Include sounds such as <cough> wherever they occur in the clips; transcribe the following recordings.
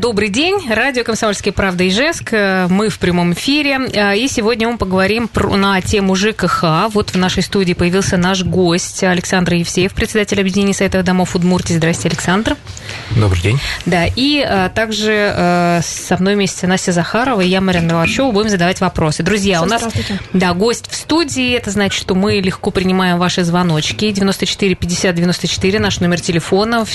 Добрый день. Радио «Комсомольская правда» Ижевск. Мы в прямом эфире. И сегодня мы поговорим про, на тему ЖКХ. Вот в нашей студии появился наш гость Александр Евсеев, председатель объединения Советов домов Удмуртии. Здрасте, Александр. Добрый день. Да, и а, также а, со мной вместе Настя Захарова и я, Марина Мелачева, будем задавать вопросы. Друзья, у нас да, гость в студии. Это значит, что мы легко принимаем ваши звоночки. 94 50 94, наш номер телефона.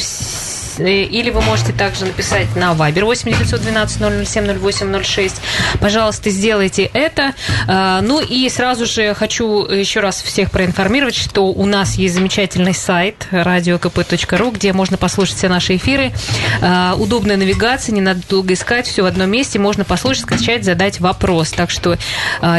Или вы можете также написать на Viber 8 912 007 08 06. Пожалуйста, сделайте это. Ну и сразу же хочу еще раз всех проинформировать, что у нас есть замечательный сайт radiokp.ru, где можно послушать все наши эфиры. Удобная навигация, не надо долго искать, все в одном месте. Можно послушать, скачать, задать вопрос. Так что,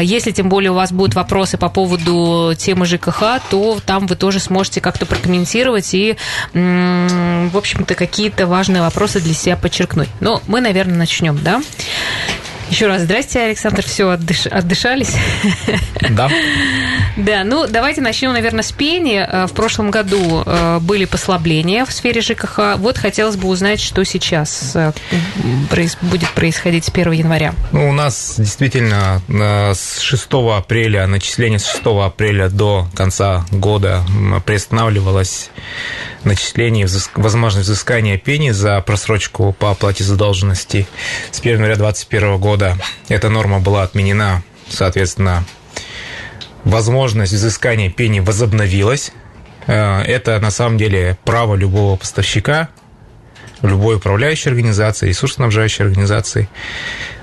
если тем более у вас будут вопросы по поводу темы ЖКХ, то там вы тоже сможете как-то прокомментировать и, в общем-то, какие-то важные вопросы для себя подчеркнуть. Но мы, наверное, начнем, да? Еще раз здрасте, Александр. Все, отдыш... отдышались? Да. Да, ну давайте начнем, наверное, с пени. В прошлом году были послабления в сфере ЖКХ. Вот хотелось бы узнать, что сейчас будет происходить с 1 января. Ну, у нас действительно с 6 апреля, начисление с 6 апреля до конца года приостанавливалось начисление, возможность взыскания пени за просрочку по оплате задолженности с 1 января 2021 года. Эта норма была отменена, соответственно, возможность взыскания пени возобновилась. Это на самом деле право любого поставщика, любой управляющей организации, ресурсоснабжающей организации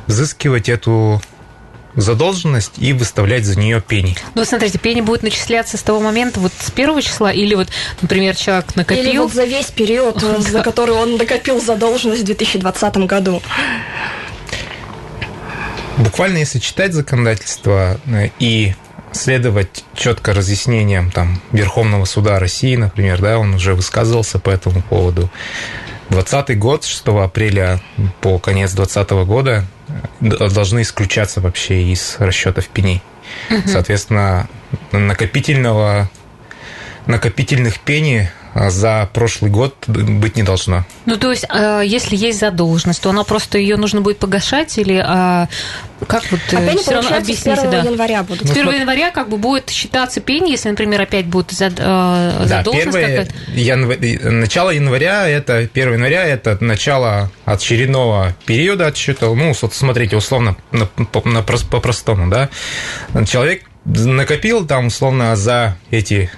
взыскивать эту задолженность и выставлять за нее пени. Ну, смотрите, пени будет начисляться с того момента, вот с первого числа, или вот, например, человек накопил... Или вот за весь период, <laughs> за который он накопил задолженность в 2020 году. Буквально, если читать законодательство и следовать четко разъяснениям там, Верховного суда России, например, да, он уже высказывался по этому поводу. 2020 год, 6 апреля по конец 2020 года должны исключаться вообще из расчетов пеней. Угу. Соответственно, накопительного, накопительных пеней за прошлый год быть не должно. Ну, то есть, если есть задолженность, то она просто ее нужно будет погашать или как вот а пени, все равно объясните, с 1 да. января будут. С 1 января как бы будет считаться пени, если, например, опять будет зад, э, задолженность да, какая-то. Январь, начало января, это 1 января, это начало очередного периода отсчета. Ну, вот смотрите, условно, по-простому, да. Человек накопил там, условно, за эти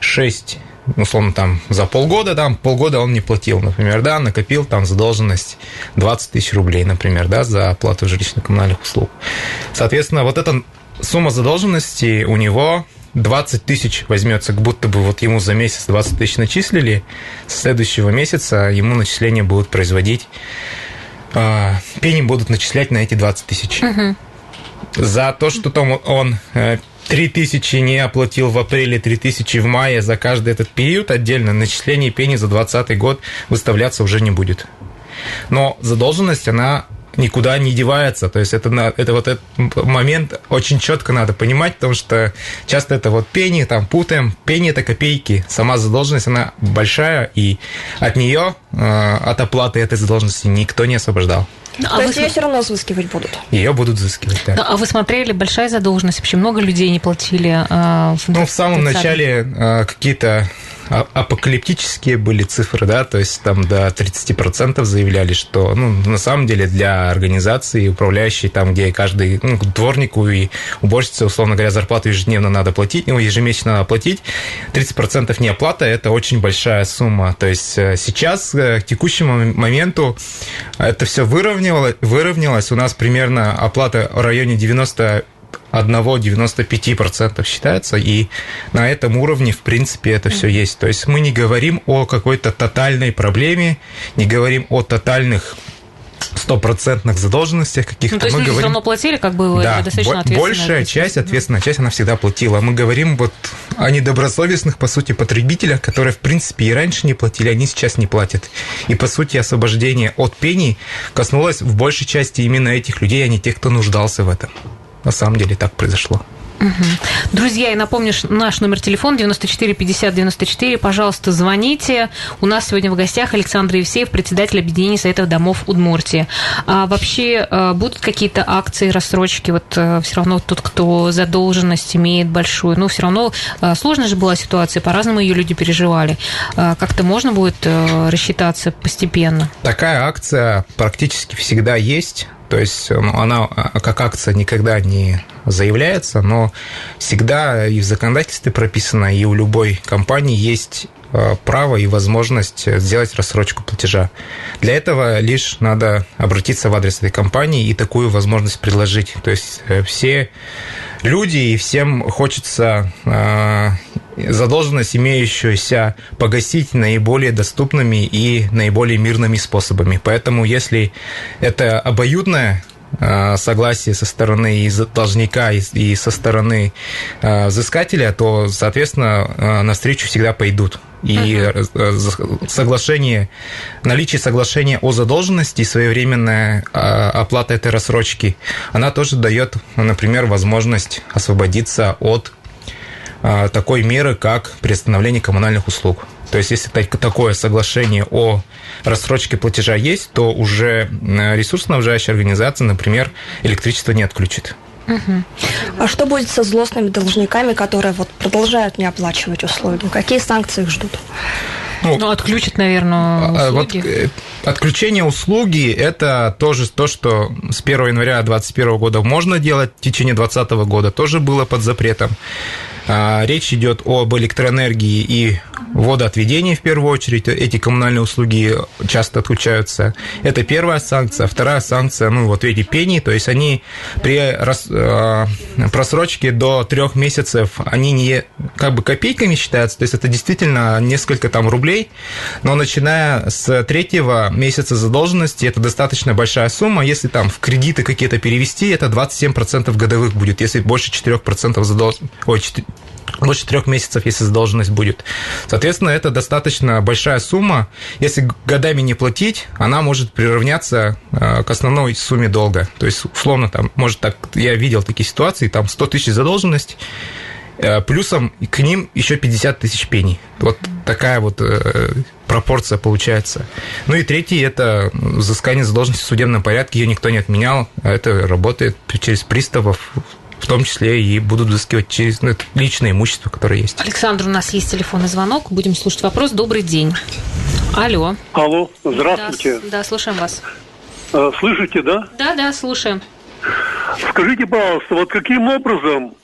6 условно, там, за полгода, там, полгода он не платил, например, да, накопил там задолженность 20 тысяч рублей, например, да, за оплату жилищно-коммунальных услуг. Соответственно, вот эта сумма задолженности у него 20 тысяч возьмется, как будто бы вот ему за месяц 20 тысяч начислили, с следующего месяца ему начисления будут производить, э, пени будут начислять на эти 20 тысяч. Угу. За то, что там он 3000 не оплатил в апреле, 3000 в мае за каждый этот период отдельно начисление пени за 2020 год выставляться уже не будет. Но задолженность, она никуда не девается. То есть это, это вот этот момент очень четко надо понимать, потому что часто это вот пени, там путаем. Пени – это копейки. Сама задолженность, она большая, и от нее, э, от оплаты этой задолженности никто не освобождал. Ну, а То есть см... ее все равно взыскивать будут? Ее будут взыскивать, да. Ну, а вы смотрели, большая задолженность, вообще много людей не платили? Э, в ну, в самом начале э, какие-то апокалиптические были цифры, да, то есть там до 30% заявляли, что, ну, на самом деле для организации, управляющей там, где каждый, ну, дворнику и уборщице, условно говоря, зарплату ежедневно надо платить, ну, ежемесячно надо платить, 30% не оплата, это очень большая сумма. То есть э, сейчас, э, к текущему моменту, это все выровнялось, выровнялось, у нас примерно оплата в районе 90 1-95% считается, и на этом уровне, в принципе, это все есть. То есть мы не говорим о какой-то тотальной проблеме, не говорим о тотальных стопроцентных задолженностях каких-то. Ну, то есть мы люди говорим... все равно платили, как бы Да, достаточно ответственно. большая часть, ответственная часть, она всегда платила. Мы говорим вот о недобросовестных, по сути, потребителях, которые, в принципе, и раньше не платили, они сейчас не платят. И, по сути, освобождение от пений коснулось в большей части именно этих людей, а не тех, кто нуждался в этом. На самом деле так произошло. Друзья, я напомню, наш номер телефона 94 50 94. Пожалуйста, звоните. У нас сегодня в гостях Александр Евсеев, председатель объединения Советов домов Удмуртии. А вообще э, будут какие-то акции, рассрочки? Вот все равно тот, кто задолженность имеет большую, ну, все равно э, сложная же была ситуация, по-разному ее люди переживали. Э, Как-то можно будет э, рассчитаться постепенно? Такая акция практически всегда есть. То есть ну, она а, как акция никогда не заявляется, но всегда и в законодательстве прописано, и у любой компании есть э, право и возможность сделать рассрочку платежа. Для этого лишь надо обратиться в адрес этой компании и такую возможность предложить. То есть э, все люди и всем хочется э, задолженность, имеющуюся, погасить наиболее доступными и наиболее мирными способами. Поэтому, если это обоюдное согласие со стороны и должника, и со стороны э, взыскателя, то, соответственно, э, навстречу всегда пойдут. И э, за- соглашение, наличие соглашения о задолженности и своевременная э, оплата этой рассрочки, она тоже дает, например, возможность освободиться от такой меры, как приостановление коммунальных услуг. То есть, если так- такое соглашение о рассрочке платежа есть, то уже ресурсоснабжающая организация, например, электричество не отключит. А что будет со злостными должниками, которые вот продолжают не оплачивать услуги? Какие санкции их ждут? Ну, отключат, наверное, А, Вот услуги. э, отключение услуги – это тоже то, что с 1 января 2021 года можно делать, в течение 2020 года тоже было под запретом. А, Речь идет об электроэнергии и водоотведении в первую очередь. Эти коммунальные услуги часто отключаются. Это первая санкция. Вторая санкция, ну вот эти пени, то есть они при рас- просрочке до трех месяцев, они не как бы копейками считаются, то есть это действительно несколько там рублей, но начиная с третьего месяца задолженности, это достаточно большая сумма. Если там в кредиты какие-то перевести, это 27% годовых будет. Если больше 4% задолженности... Ой, 4 больше трех месяцев, если задолженность будет. Соответственно, это достаточно большая сумма. Если годами не платить, она может приравняться э, к основной сумме долга. То есть, условно, там, может так, я видел такие ситуации, там 100 тысяч задолженность, плюсом к ним еще 50 тысяч пений. Вот такая вот э, пропорция получается. Ну и третий – это взыскание задолженности в судебном порядке. Ее никто не отменял. а Это работает через приставов, в том числе и будут взыскивать через ну, личное имущество, которое есть. Александр, у нас есть телефонный звонок. Будем слушать вопрос. Добрый день. Алло. Алло, здравствуйте. Да, да, слушаем вас. Э, Слышите, да? Да, да, слушаем. Скажите, пожалуйста, вот каким образом э,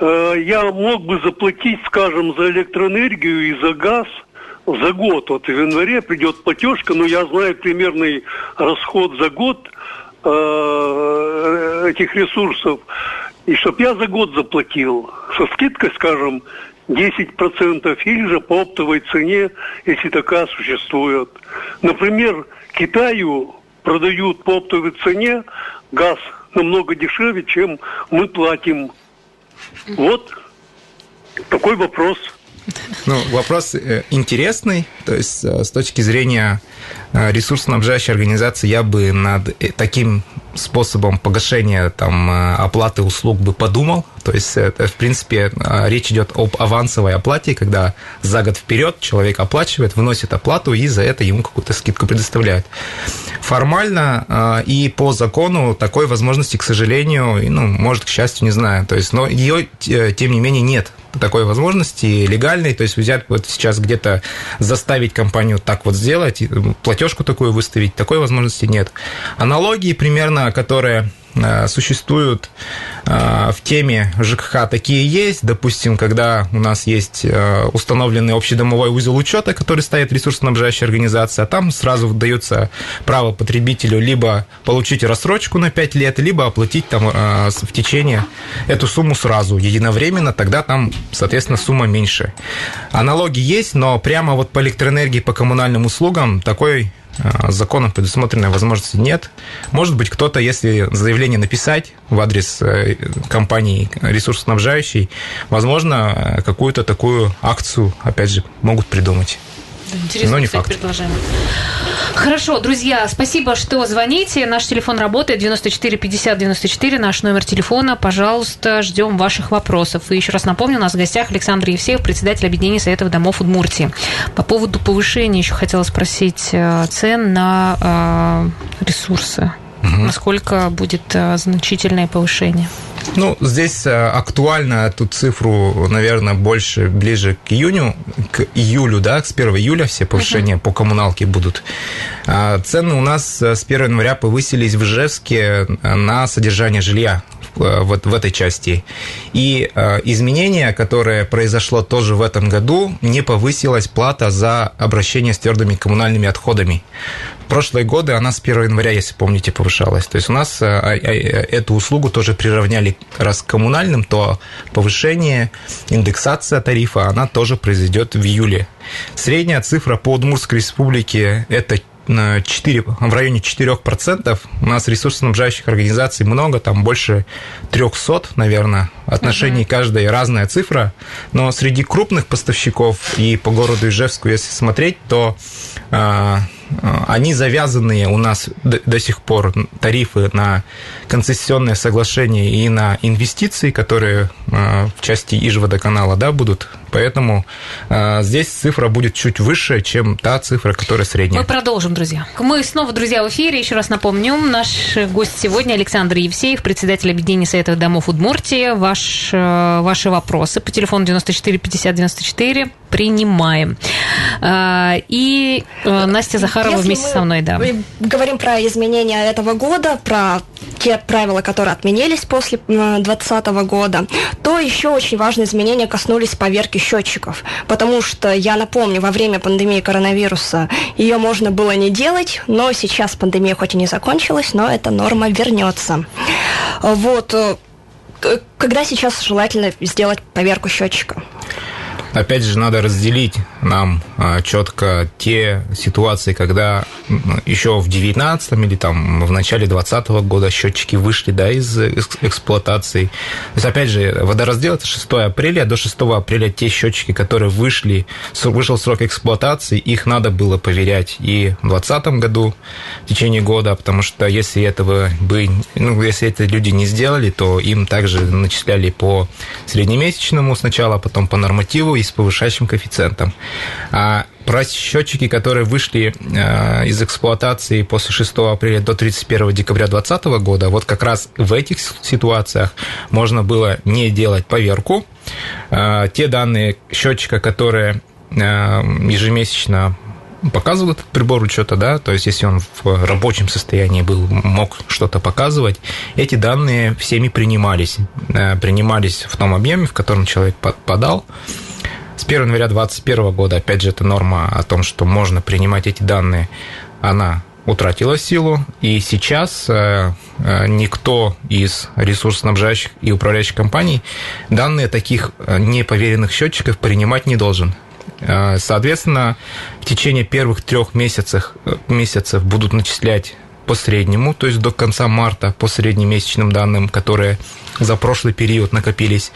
я мог бы заплатить, скажем, за электроэнергию и за газ за год? Вот в январе придет платежка, но я знаю примерный расход за год э, этих ресурсов. И чтоб я за год заплатил со скидкой, скажем, 10% или же по оптовой цене, если такая существует. Например, Китаю продают по оптовой цене газ намного дешевле, чем мы платим. Вот такой вопрос. Ну, вопрос э, интересный. То есть, э, с точки зрения ресурсоснабжающей организации, я бы над э, таким способом погашения там, э, оплаты услуг бы подумал. То есть, это, в принципе, э, речь идет об авансовой оплате, когда за год вперед человек оплачивает, выносит оплату, и за это ему какую-то скидку предоставляют. Формально э, и по закону такой возможности, к сожалению, ну, может, к счастью, не знаю. То есть, но ее, э, тем не менее, нет такой возможности легальной, то есть взять вот сейчас где-то заставить компанию так вот сделать, и платежку такую выставить, такой возможности нет. Аналогии примерно, которые существуют э, в теме ЖКХ такие есть. Допустим, когда у нас есть э, установленный общедомовой узел учета, который ставит ресурсоснабжающая организация, а там сразу дается право потребителю либо получить рассрочку на 5 лет, либо оплатить там э, в течение эту сумму сразу, единовременно, тогда там, соответственно, сумма меньше. Аналоги есть, но прямо вот по электроэнергии, по коммунальным услугам такой законом предусмотренной возможности нет. Может быть, кто-то, если заявление написать в адрес э, компании ресурсоснабжающей, возможно, э, какую-то такую акцию, опять же, могут придумать. Интересно, Но не кстати, факт. предложение. Хорошо, друзья, спасибо, что звоните. Наш телефон работает 94 50 94, наш номер телефона. Пожалуйста, ждем ваших вопросов. И еще раз напомню, у нас в гостях Александр Евсеев, председатель Объединения Советов домов Удмуртии. По поводу повышения еще хотела спросить э, цен на э, ресурсы. Угу. Насколько будет э, значительное повышение? Ну, здесь э, актуально эту цифру, наверное, больше ближе к июню, к июлю, да, с 1 июля все повышения uh-huh. по коммуналке будут. А цены у нас э, с 1 января повысились в Ижевске на содержание жилья вот в этой части. И изменение, которое произошло тоже в этом году, не повысилась плата за обращение с твердыми коммунальными отходами прошлые годы она с 1 января, если помните, повышалась. То есть у нас э, а, а, эту услугу тоже приравняли раз к коммунальным, то повышение, индексация тарифа, она тоже произойдет в июле. Средняя цифра по Удмуртской республике – это 4, в районе 4%. У нас ресурсоснабжающих организаций много, там больше 300, наверное. Отношений uh-huh. каждой разная цифра. Но среди крупных поставщиков и по городу Ижевску, если смотреть, то а, они завязанные у нас до сих пор тарифы на концессионное соглашение и на инвестиции, которые а, в части Ижводоканала да, будут. Поэтому э, здесь цифра будет чуть выше, чем та цифра, которая средняя. Мы продолжим, друзья. Мы снова, друзья, в эфире. Еще раз напомню, наш гость сегодня Александр Евсеев, председатель Объединения Советов домов Удмуртии. Ваш, э, ваши вопросы по телефону 94 50 94 принимаем. Э, и э, Настя Захарова Если вместе со мной, да. говорим про изменения этого года, про те правила, которые отменились после 2020 года, то еще очень важные изменения коснулись поверки счетчиков. Потому что, я напомню, во время пандемии коронавируса ее можно было не делать, но сейчас пандемия хоть и не закончилась, но эта норма вернется. Вот. Э, когда сейчас желательно сделать поверку счетчика? Опять же, надо разделить нам а, четко те ситуации, когда еще в 19 или там в начале 20 года счетчики вышли да, из эксплуатации. То есть, опять же, водораздел это 6 апреля, до 6 апреля те счетчики, которые вышли, вышел срок эксплуатации, их надо было проверять и в 2020 году, в течение года, потому что если этого бы, ну, если это люди не сделали, то им также начисляли по среднемесячному сначала, а потом по нормативу и с повышающим коэффициентом. А про счетчики, которые вышли э, из эксплуатации после 6 апреля до 31 декабря 2020 года, вот как раз в этих ситуациях можно было не делать поверку. Э, те данные счетчика, которые э, ежемесячно показывал этот прибор учета, да, то есть если он в рабочем состоянии был, мог что-то показывать, эти данные всеми принимались, принимались в том объеме, в котором человек подал, с 1 января 2021 года, опять же, эта норма о том, что можно принимать эти данные, она утратила силу, и сейчас э, э, никто из ресурсоснабжающих и управляющих компаний данные таких э, неповеренных счетчиков принимать не должен. Соответственно, в течение первых трех месяцев, месяцев будут начислять по среднему, то есть до конца марта по среднемесячным данным, которые за прошлый период накопились.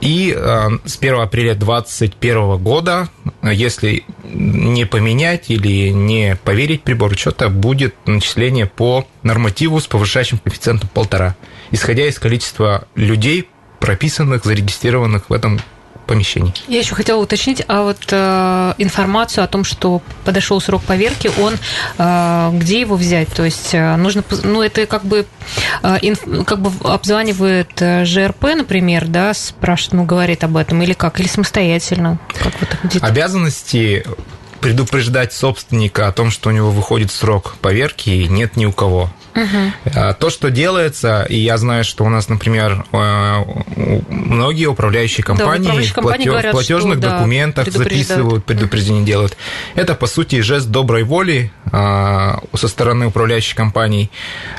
И э, с 1 апреля 2021 года, если не поменять или не поверить прибор учета, будет начисление по нормативу с повышающим коэффициентом полтора, исходя из количества людей, прописанных, зарегистрированных в этом помещений. Я еще хотела уточнить, а вот э, информацию о том, что подошел срок поверки, он э, где его взять? То есть э, нужно, ну это как бы э, инф, как бы обзванивает э, ЖРП, например, да, спрашивает, ну говорит об этом или как, или самостоятельно? Как вот Обязанности предупреждать собственника о том, что у него выходит срок поверки, нет ни у кого. Угу. То, что делается, и я знаю, что у нас, например, э, многие управляющие компании, да, управляющие компании платеж, говорят, в платежных что, документах да, записывают, предупреждение угу. делают. Это, по сути, жест доброй воли а, со стороны управляющих компаний.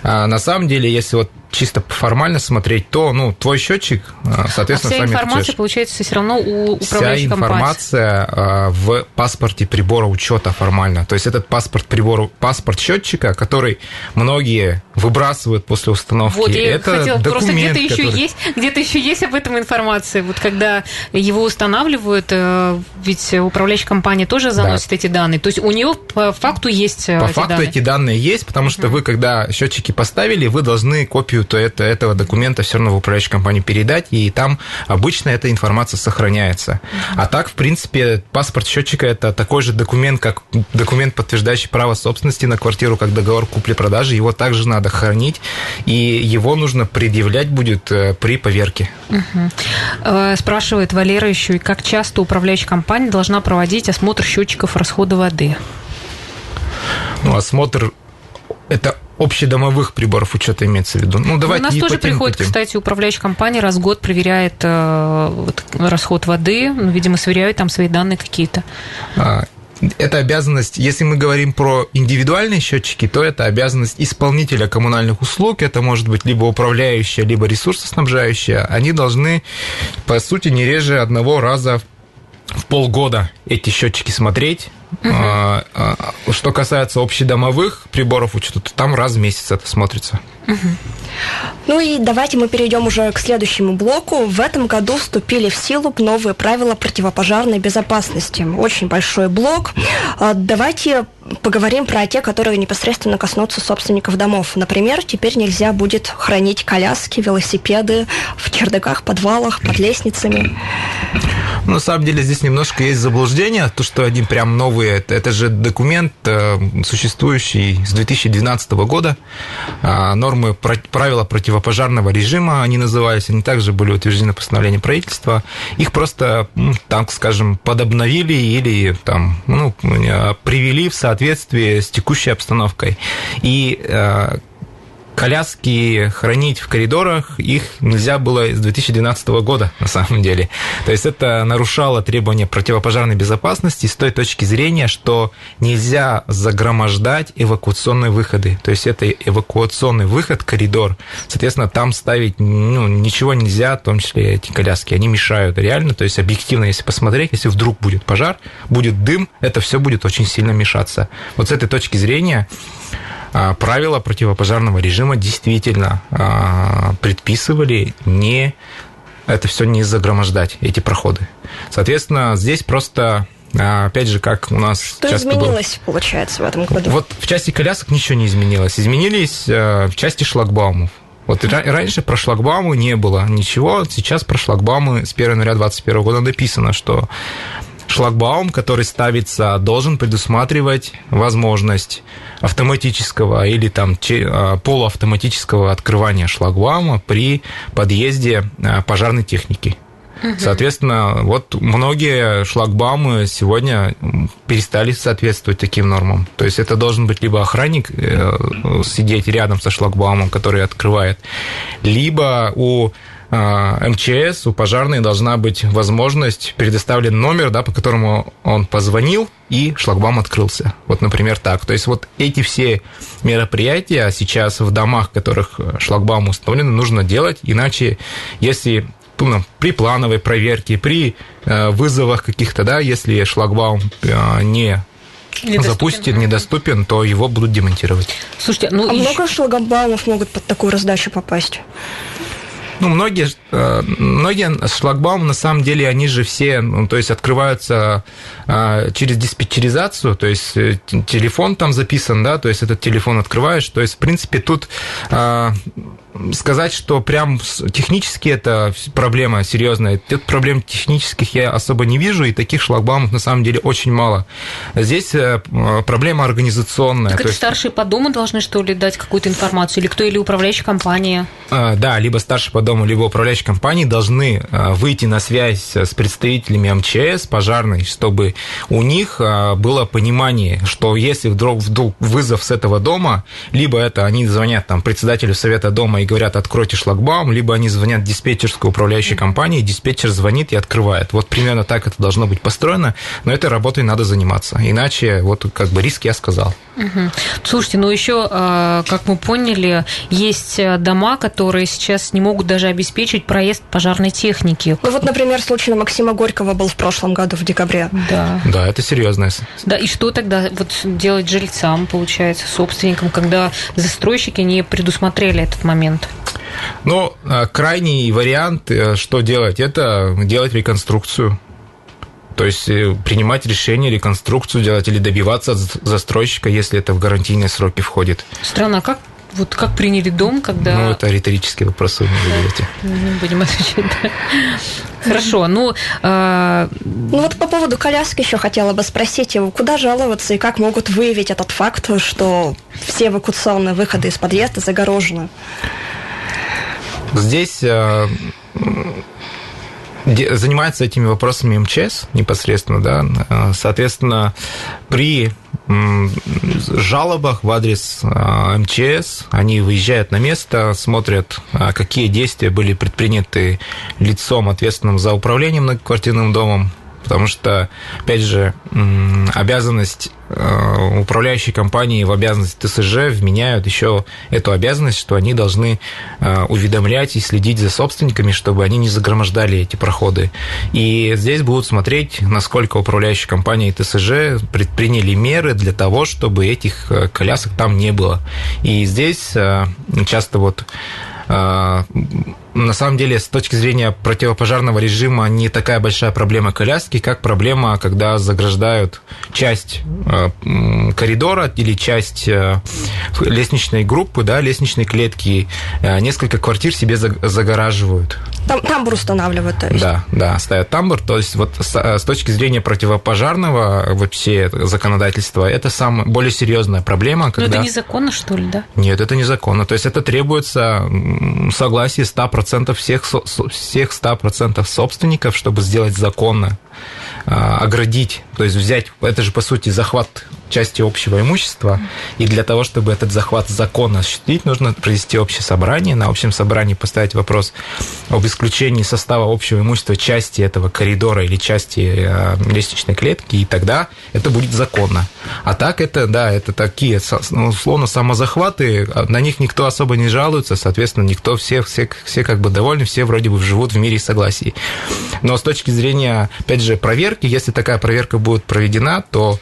А, на самом деле, если вот чисто формально смотреть, то, ну, твой счетчик, а, соответственно, а вся информация, отвечаешь. получается, все равно у управляющей Вся информация а, в паспорте прибора учета формально. То есть этот паспорт прибора, паспорт счетчика, который многие выбрасывают после установки. Вот, я это хотела, просто документ, где-то еще который- есть, где-то еще есть об этом информация. Вот когда его устанавливают, э, ведь управляющая компания тоже заносит эти данные. То есть у нее по факту есть э, По эти факту данные. эти данные есть, потому что вы, когда счетчики поставили, вы должны копию то это, этого документа все равно в управляющую компанию передать, и там обычно эта информация сохраняется. А так, в принципе, паспорт счетчика это такой же документ, как документ, подтверждающий право собственности на квартиру, как договор купли-продажи. Его также надо хранить, и его нужно предъявлять будет э, при поверке. Э, Спрашивает Валера еще, и как часто управляющая компания должна проводить осмотр счетчиков расхода воды? Ну, осмотр это общедомовых приборов учета имеется в виду. Ну, давайте У нас тоже приходит, кстати, управляющая компания раз в год проверяет э, вот, расход воды, ну, видимо, сверяют там свои данные какие-то. А, Это обязанность, если мы говорим про индивидуальные счетчики, то это обязанность исполнителя коммунальных услуг. Это может быть либо управляющая, либо ресурсоснабжающая. Они должны, по сути, не реже одного раза в полгода эти счетчики смотреть. А, Что касается общедомовых приборов учета, то там раз в месяц это смотрится. Ну и давайте мы перейдем уже к следующему блоку. В этом году вступили в силу новые правила противопожарной безопасности. Очень большой блок. А, Давайте поговорим про те, которые непосредственно коснутся собственников домов. Например, теперь нельзя будет хранить коляски, велосипеды в чердаках, подвалах, под лестницами. Ну, На самом деле здесь немножко есть заблуждение, то, что они прям новые. Это, же документ, э, существующий с 2012 года. А, Нормы правила противопожарного режима, они назывались, они также были утверждены постановлением правительства. Их просто, так скажем, подобновили или там, ну, э, привели в соответствие с текущей обстановкой. И э, коляски хранить в коридорах, их нельзя было с 2012 года, на самом деле. То есть это нарушало требования противопожарной безопасности с той точки зрения, что нельзя загромождать эвакуационные выходы. То есть это эвакуационный выход, коридор. Соответственно, там ставить ну, ничего нельзя, в том числе эти коляски. Они мешают реально. То есть объективно, если посмотреть, если вдруг будет пожар, будет дым, это все будет очень сильно мешаться. Вот с этой точки зрения правила противопожарного режима действительно а, предписывали не это все не загромождать, эти проходы. Соответственно, здесь просто, а, опять же, как у нас Что часто было- изменилось, получается, в этом году? вот в части колясок ничего не изменилось. Изменились в части шлагбаумов. Вот ра- раньше про шлагбаумы не было ничего, сейчас про шлагбаумы с 1 января 2021 года написано, что шлагбаум, который ставится, должен предусматривать возможность автоматического или там а, полуавтоматического открывания шлагбаума при подъезде а, пожарной техники. Соответственно, вот многие шлагбаумы сегодня перестали соответствовать таким нормам. То есть это должен быть либо охранник э, сидеть рядом со шлагбаумом, который открывает, либо у МЧС, у пожарной должна быть возможность предоставлен номер, да, по которому он позвонил, и шлагбаум открылся. Вот, например, так. То есть вот эти все мероприятия сейчас в домах, в которых шлагбаум установлены, нужно делать, иначе если ну, при плановой проверке, при э, вызовах каких-то, да, если шлагбаум э, не Недоступен. запустен, недоступен, то его будут демонтировать. Слушайте, ну А ещё- много шлагбаумов могут под такую раздачу попасть? Ну, многие, э, многие шлагбаумы, на самом деле, они же все, ну, то есть, открываются э, через диспетчеризацию, то есть, э, телефон там записан, да, то есть, этот телефон открываешь, то есть, в принципе, тут э, сказать, что прям технически это проблема серьезная, тут проблем технических я особо не вижу, и таких шлагбаумов, на самом деле, очень мало. Здесь э, п- проблема организационная. так то это есть- старшие по дому должны, что ли, дать какую-то информацию? Или кто, или управляющая компания? А, Да, либо старший по дому, либо управляющие компании должны а, выйти на связь с представителями МЧС, пожарной, чтобы у них а, было понимание, что если вдруг, вдруг вызов с этого дома, либо это они звонят там председателю совета дома и говорят, откройте шлагбаум, либо они звонят диспетчерской управляющей компании, диспетчер звонит и открывает. Вот примерно так это должно быть построено, но этой работой надо заниматься. Иначе вот как бы риск я сказал. Угу. Слушайте, ну еще, а, как мы поняли, есть э, дома, которые сейчас не могут даже обеспечить проезд пожарной техники. Ну вот, например, случай на Максима Горького был в прошлом году, в декабре. Да. Да, это серьезное. Да, и что тогда вот делать жильцам, получается, собственникам, когда застройщики не предусмотрели этот момент? Ну, а, крайний вариант, э, что делать, это делать реконструкцию то есть э, принимать решение, реконструкцию делать или добиваться от застройщика, если это в гарантийные сроки входит. Странно, а как вот как приняли дом, когда... Ну, это риторические вопросы вы не задаете. Не будем отвечать, да. Хорошо, ну... Э... Ну вот по поводу коляски еще хотела бы спросить, куда жаловаться и как могут выявить этот факт, что все эвакуационные выходы из подъезда загорожены? Здесь э, занимается этими вопросами МЧС непосредственно, да, э, соответственно, при жалобах в адрес э, МЧС, они выезжают на место, смотрят, э, какие действия были предприняты лицом, ответственным за управлением многоквартирным домом, потому что, опять же, обязанность э, управляющей компании в обязанность ТСЖ вменяют еще эту обязанность, что они должны э, уведомлять и следить за собственниками, чтобы они не загромождали эти проходы. И здесь будут смотреть, насколько управляющая компания и ТСЖ предприняли меры для того, чтобы этих э, колясок там не было. И здесь часто вот на самом деле, с точки зрения противопожарного режима, не такая большая проблема коляски, как проблема, когда заграждают часть э, коридора или часть э, лестничной группы, да, лестничной клетки, э, несколько квартир себе загораживают. Там, тамбур устанавливают, то есть? Да, да, ставят тамбур. То есть вот с, с точки зрения противопожарного вообще законодательства, это самая более серьезная проблема. Когда... Но это незаконно, что ли, да? Нет, это незаконно. То есть это требуется согласие 100% 100% всех, всех 100% собственников, чтобы сделать законно, оградить, то есть взять, это же по сути захват части общего имущества, и для того, чтобы этот захват законно осуществить, нужно провести общее собрание, на общем собрании поставить вопрос об исключении состава общего имущества части этого коридора или части э, лестничной клетки, и тогда это будет законно. А так это, да, это такие, ну, условно, самозахваты, а на них никто особо не жалуется, соответственно, никто, все, все, все как бы довольны, все вроде бы живут в мире и согласии. Но с точки зрения, опять же, проверки, если такая проверка будет проведена, то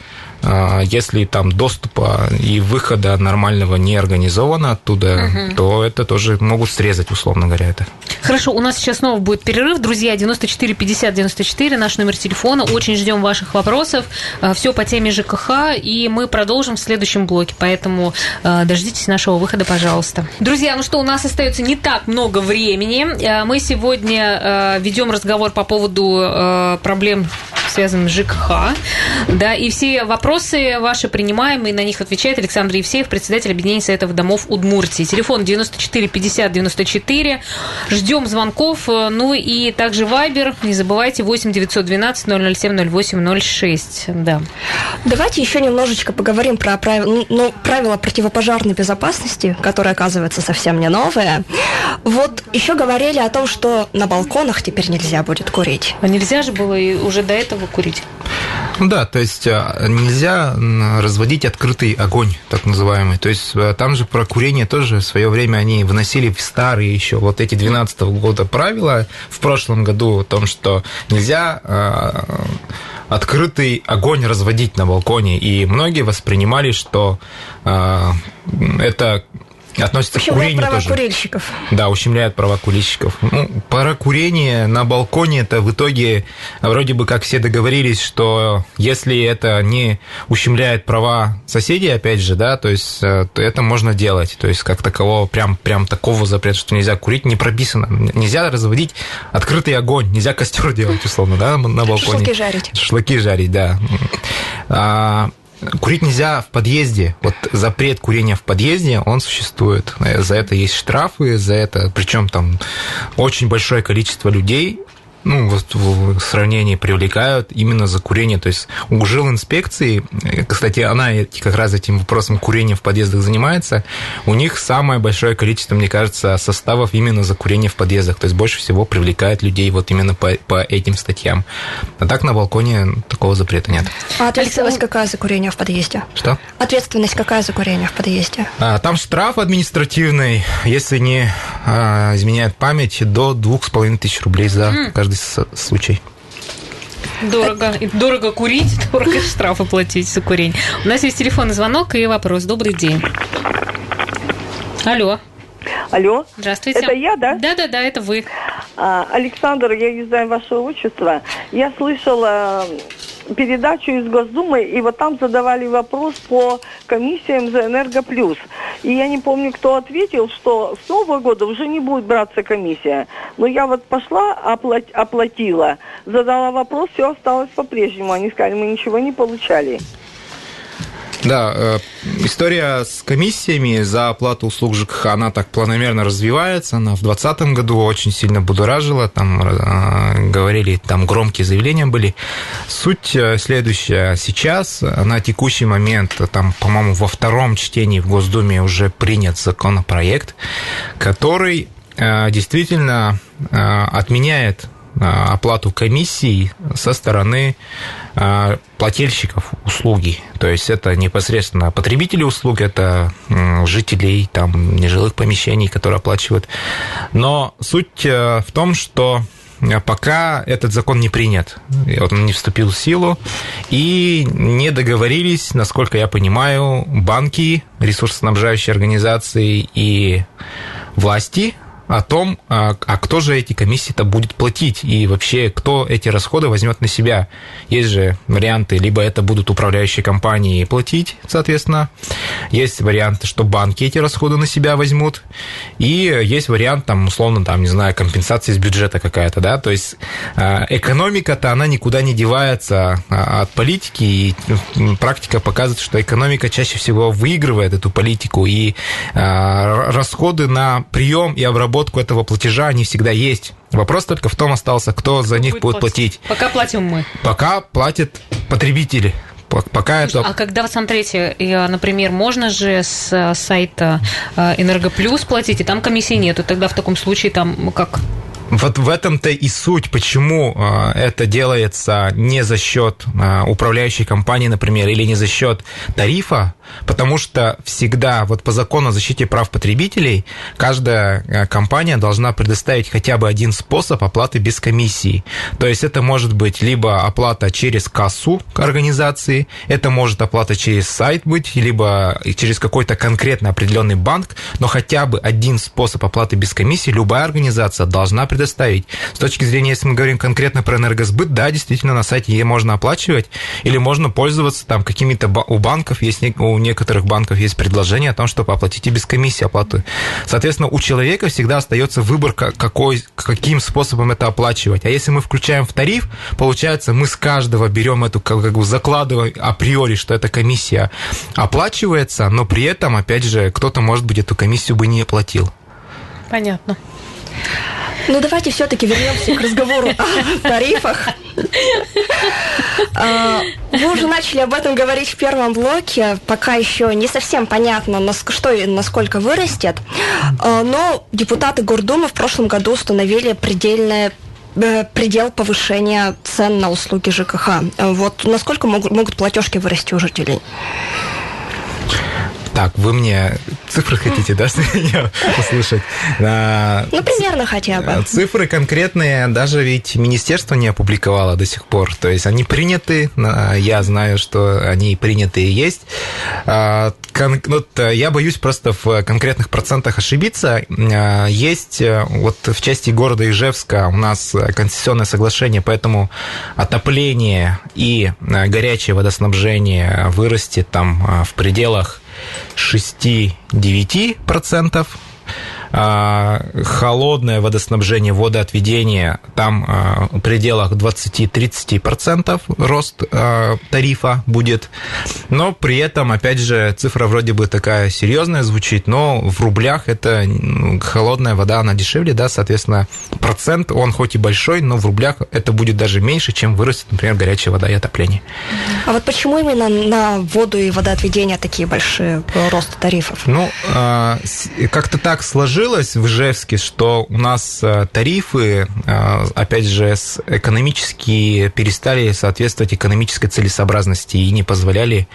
если там доступа и выхода нормального не организовано оттуда, угу. то это тоже могут срезать, условно говоря, это. Хорошо, у нас сейчас снова будет перерыв. Друзья, 94 50 94, наш номер телефона. Очень ждем ваших вопросов. А, Все по теме ЖКХ, и мы продолжим в следующем блоке, поэтому а, дождитесь нашего выхода, пожалуйста. Друзья, ну что, у нас остается не так много времени. Мы сегодня ведем разговор по поводу проблем, связанных с ЖКХ, да, и все вопросы Вопросы ваши принимаем, и на них отвечает Александр Евсеев, председатель объединения Советов домов Удмуртии. Телефон 94 50 94. Ждем звонков. Ну и также Вайбер. Не забывайте 8 912 007 08 06. Да. Давайте еще немножечко поговорим про правила, ну, правила противопожарной безопасности, которые, оказывается, совсем не новые. Вот еще говорили о том, что на балконах теперь нельзя будет курить. А нельзя же было и уже до этого курить? Ну да, то есть а, нельзя разводить открытый огонь, так называемый. То есть а, там же про курение тоже в свое время они вносили в старые еще вот эти 12 -го года правила в прошлом году о том, что нельзя а, открытый огонь разводить на балконе. И многие воспринимали, что это относится ущемляет к курению права тоже. курильщиков. Да, ущемляет права курильщиков. Ну, пара курения на балконе это в итоге вроде бы как все договорились, что если это не ущемляет права соседей, опять же, да, то есть э, то это можно делать. То есть как такового прям прям такого запрета, что нельзя курить, не прописано. Нельзя разводить открытый огонь, нельзя костер делать условно, да, на балконе. Шашлыки жарить. Шашлыки жарить, да. А, Курить нельзя в подъезде. Вот запрет курения в подъезде, он существует. За это есть штрафы, за это, причем там очень большое количество людей ну, вот в сравнении привлекают именно за курение. То есть у жил инспекции, кстати, она как раз этим вопросом курения в подъездах занимается, у них самое большое количество, мне кажется, составов именно за курение в подъездах. То есть больше всего привлекает людей вот именно по, по этим статьям. А так на балконе такого запрета нет. А ответственность какая за курение в подъезде? Что? Ответственность какая за курение в подъезде? А, там штраф административный, если не а, изменяет память, до двух с половиной тысяч рублей за mm. Каждый случай. Дорого. И дорого курить, <laughs> дорого штрафы платить за курение. У нас есть телефонный звонок и вопрос. Добрый день. Алло. Алло. Здравствуйте. Это я, да? Да, да, да, это вы. А, Александр, я не знаю ваше отчество. Я слышала передачу из Госдумы, и вот там задавали вопрос по комиссиям за Энергоплюс. И я не помню, кто ответил, что с Нового года уже не будет браться комиссия. Но я вот пошла, оплат, оплатила, задала вопрос, все осталось по-прежнему. Они сказали, мы ничего не получали. Да, э, история с комиссиями за оплату услуг ЖКХ, она так планомерно развивается. Она в 2020 году очень сильно будоражила, там э, говорили, там громкие заявления были. Суть э, следующая. Сейчас, на текущий момент, там, по-моему, во втором чтении в Госдуме уже принят законопроект, который действительно отменяет оплату комиссий со стороны плательщиков услуги. То есть это непосредственно потребители услуг, это жителей там, нежилых помещений, которые оплачивают. Но суть э, в том, что пока этот закон не принят, он не вступил в силу, и не договорились, насколько я понимаю, банки, ресурсоснабжающие организации и власти о том, а, а кто же эти комиссии-то будет платить и вообще кто эти расходы возьмет на себя. Есть же варианты, либо это будут управляющие компании платить, соответственно, есть варианты, что банки эти расходы на себя возьмут, и есть вариант, там, условно, там, не знаю, компенсации из бюджета какая-то, да, то есть а, экономика-то, она никуда не девается а, от политики, и практика показывает, что экономика чаще всего выигрывает эту политику, и расходы на прием и обработку обработку этого платежа, они всегда есть. Вопрос только в том остался, кто за них будет, будет платить. Пока платим мы. Пока платят потребители. Пока это... А когда вы смотрите, например, можно же с э, сайта э, Энергоплюс платить, и там комиссии нету, тогда в таком случае там как? Вот в этом-то и суть, почему а, это делается не за счет управляющей компании, например, или не за счет тарифа, потому что всегда вот по закону о защите прав потребителей каждая а, компания должна предоставить хотя бы один способ оплаты без комиссии. То есть это может быть либо оплата через кассу организации, это может оплата через сайт быть, либо через какой-то конкретно определенный банк, но хотя бы один способ оплаты без комиссии любая организация должна предоставить. С точки зрения, если мы говорим конкретно про энергосбыт, да, действительно, на сайте Е можно оплачивать, или можно пользоваться там какими-то у банков, есть у некоторых банков есть предложение о том, чтобы оплатить и без комиссии оплаты. Соответственно, у человека всегда остается выбор, какой, каким способом это оплачивать. А если мы включаем в тариф, получается, мы с каждого берем эту, как бы закладываем априори, что эта комиссия оплачивается, но при этом, опять же, кто-то, может быть, эту комиссию бы не оплатил. Понятно. Ну, давайте все-таки вернемся к разговору о тарифах. А, вы уже начали об этом говорить в первом блоке. Пока еще не совсем понятно, что и насколько вырастет. А, но депутаты Гордумы в прошлом году установили предельное э, предел повышения цен на услуги ЖКХ. Вот насколько могут, могут платежки вырасти у жителей? Так, вы мне цифры <laughs> хотите, да, <laughs> услышать? Ну, примерно хотя бы. Цифры конкретные даже ведь министерство не опубликовало до сих пор. То есть они приняты, я знаю, что они приняты и есть. А, я боюсь просто в конкретных процентах ошибиться. А, есть э, вот в части города Ижевска у нас концессионное соглашение, поэтому отопление и э, горячее водоснабжение вырастет там в пределах 6-9%. А, холодное водоснабжение, водоотведение, там а, в пределах 20-30% рост а, тарифа будет. Но при этом, опять же, цифра вроде бы такая серьезная звучит, но в рублях это холодная вода, она дешевле, да, соответственно, процент, он хоть и большой, но в рублях это будет даже меньше, чем вырастет, например, горячая вода и отопление. А вот почему именно на воду и водоотведение такие большие росты тарифов? Ну, как-то так сложилось в Ижевске, что у нас тарифы, опять же, экономически перестали соответствовать экономической целесообразности и не позволяли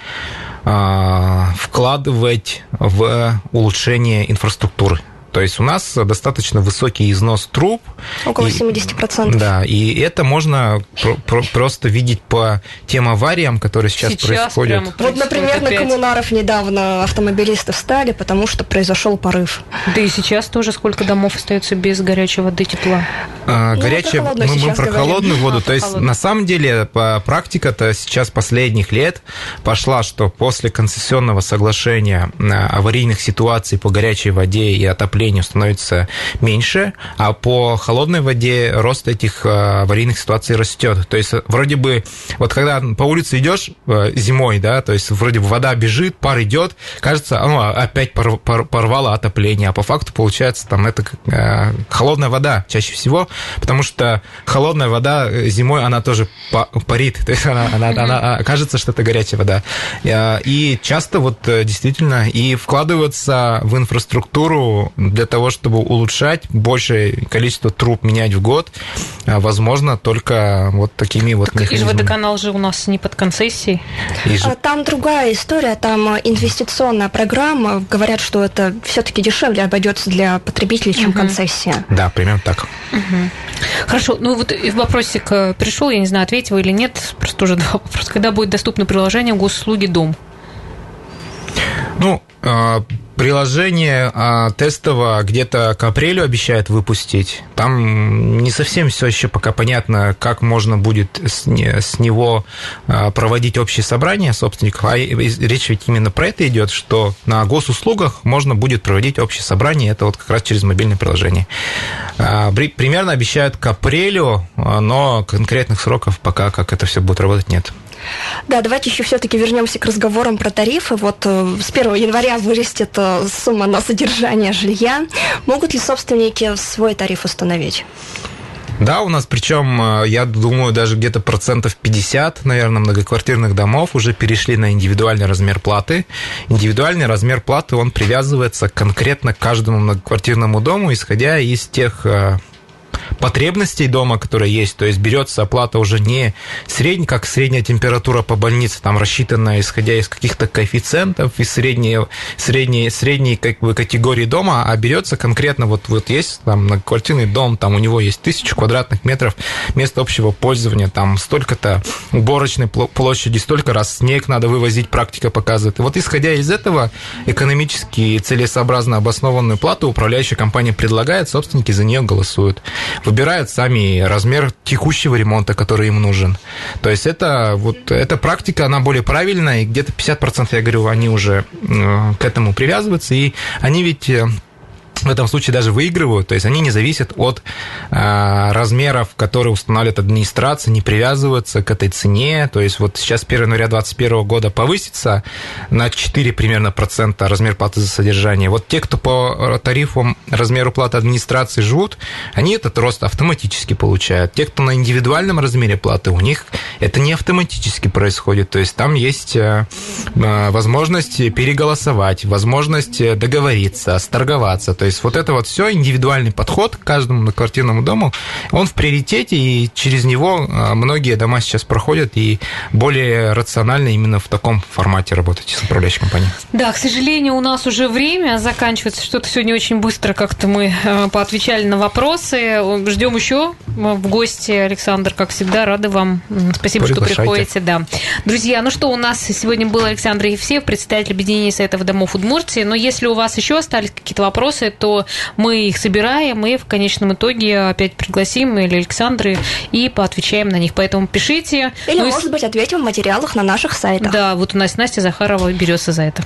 а, вкладывать в улучшение инфраструктуры. То есть у нас достаточно высокий износ труб. Около 70%. И, да, и это можно про- про- просто видеть по тем авариям, которые сейчас, сейчас происходят. Вот, например, опять. на коммунаров недавно автомобилисты встали, потому что произошел порыв. Да и сейчас тоже сколько домов остается без горячей воды, тепла. А, ну, горячая, мы, мы про говорим. холодную воду. А, То есть, холодную. на самом деле, практика-то сейчас последних лет пошла, что после концессионного соглашения а, аварийных ситуаций по горячей воде и отоплению давлению становится меньше, а по холодной воде рост этих э, аварийных ситуаций растет. То есть вроде бы, вот когда по улице идешь э, зимой, да, то есть вроде бы вода бежит, пар идет, кажется, ну, опять порвало отопление, а по факту получается там это э, холодная вода чаще всего, потому что холодная вода зимой, она тоже парит, <laughs> то есть она, она, она а, кажется, что это горячая вода. И часто вот действительно и вкладываться в инфраструктуру для того, чтобы улучшать большее количество труб менять в год, а, возможно, только вот такими вот так механизмами. водоканал же у нас не под концессией. Иж... А там другая история, там инвестиционная программа. Говорят, что это все-таки дешевле обойдется для потребителей, чем угу. концессия. Да, примерно так. Угу. Хорошо, ну вот вопросик пришел, я не знаю, ответил или нет, просто тоже <laughs> два вопроса. Когда будет доступно приложение госуслуги Дом? Ну, а, Приложение а, тестово где-то к апрелю обещает выпустить. Там не совсем все еще пока понятно, как можно будет с, с него а, проводить общее собрание собственников. А речь ведь именно про это идет, что на госуслугах можно будет проводить общее собрание. Это вот как раз через мобильное приложение. А, примерно обещают к апрелю, но конкретных сроков пока, как это все будет работать, нет. Да, давайте еще все-таки вернемся к разговорам про тарифы. Вот э, с 1 января вырастет э, сумма на содержание жилья. Могут ли собственники свой тариф установить? Да, у нас причем, э, я думаю, даже где-то процентов 50, наверное, многоквартирных домов уже перешли на индивидуальный размер платы. Индивидуальный размер платы, он привязывается конкретно к каждому многоквартирному дому, исходя из тех потребностей дома, которые есть. То есть берется оплата уже не средняя, как средняя температура по больнице, там рассчитанная исходя из каких-то коэффициентов, из средней, средней, средней как бы, категории дома, а берется конкретно, вот, вот есть там многоквартирный дом, там у него есть тысячу квадратных метров места общего пользования, там столько-то уборочной площади, столько раз снег надо вывозить, практика показывает. И вот исходя из этого экономически целесообразно обоснованную плату управляющая компания предлагает, собственники за нее голосуют выбирают сами размер текущего ремонта, который им нужен. То есть это вот эта практика, она более правильная, и где-то 50%, я говорю, они уже э, к этому привязываются, и они ведь э, в этом случае даже выигрывают, то есть они не зависят от э, размеров, которые устанавливает администрация, не привязываются к этой цене, то есть вот сейчас 1 января 2021 года повысится на 4 примерно процента размер платы за содержание. Вот те, кто по тарифам размеру платы администрации живут, они этот рост автоматически получают. Те, кто на индивидуальном размере платы, у них это не автоматически происходит, то есть там есть э, э возможность переголосовать, возможность договориться, сторговаться, то есть вот это вот все индивидуальный подход к каждому многоквартирному дому, он в приоритете, и через него а, многие дома сейчас проходят, и более рационально именно в таком формате работать с управляющей компанией. Да, к сожалению, у нас уже время заканчивается. Что-то сегодня очень быстро как-то мы а, поотвечали на вопросы. Ждем еще в гости, Александр, как всегда, рады вам. Спасибо, что приходите. Да. Друзья, ну что, у нас сегодня был Александр Евсеев, председатель объединения Советов домов Удмуртии. Но если у вас еще остались какие-то вопросы, то мы их собираем и в конечном итоге опять пригласим или Александры и поотвечаем на них. Поэтому пишите. Или, ну, может и... быть, ответим в материалах на наших сайтах. Да, вот у нас Настя Захарова берется за это.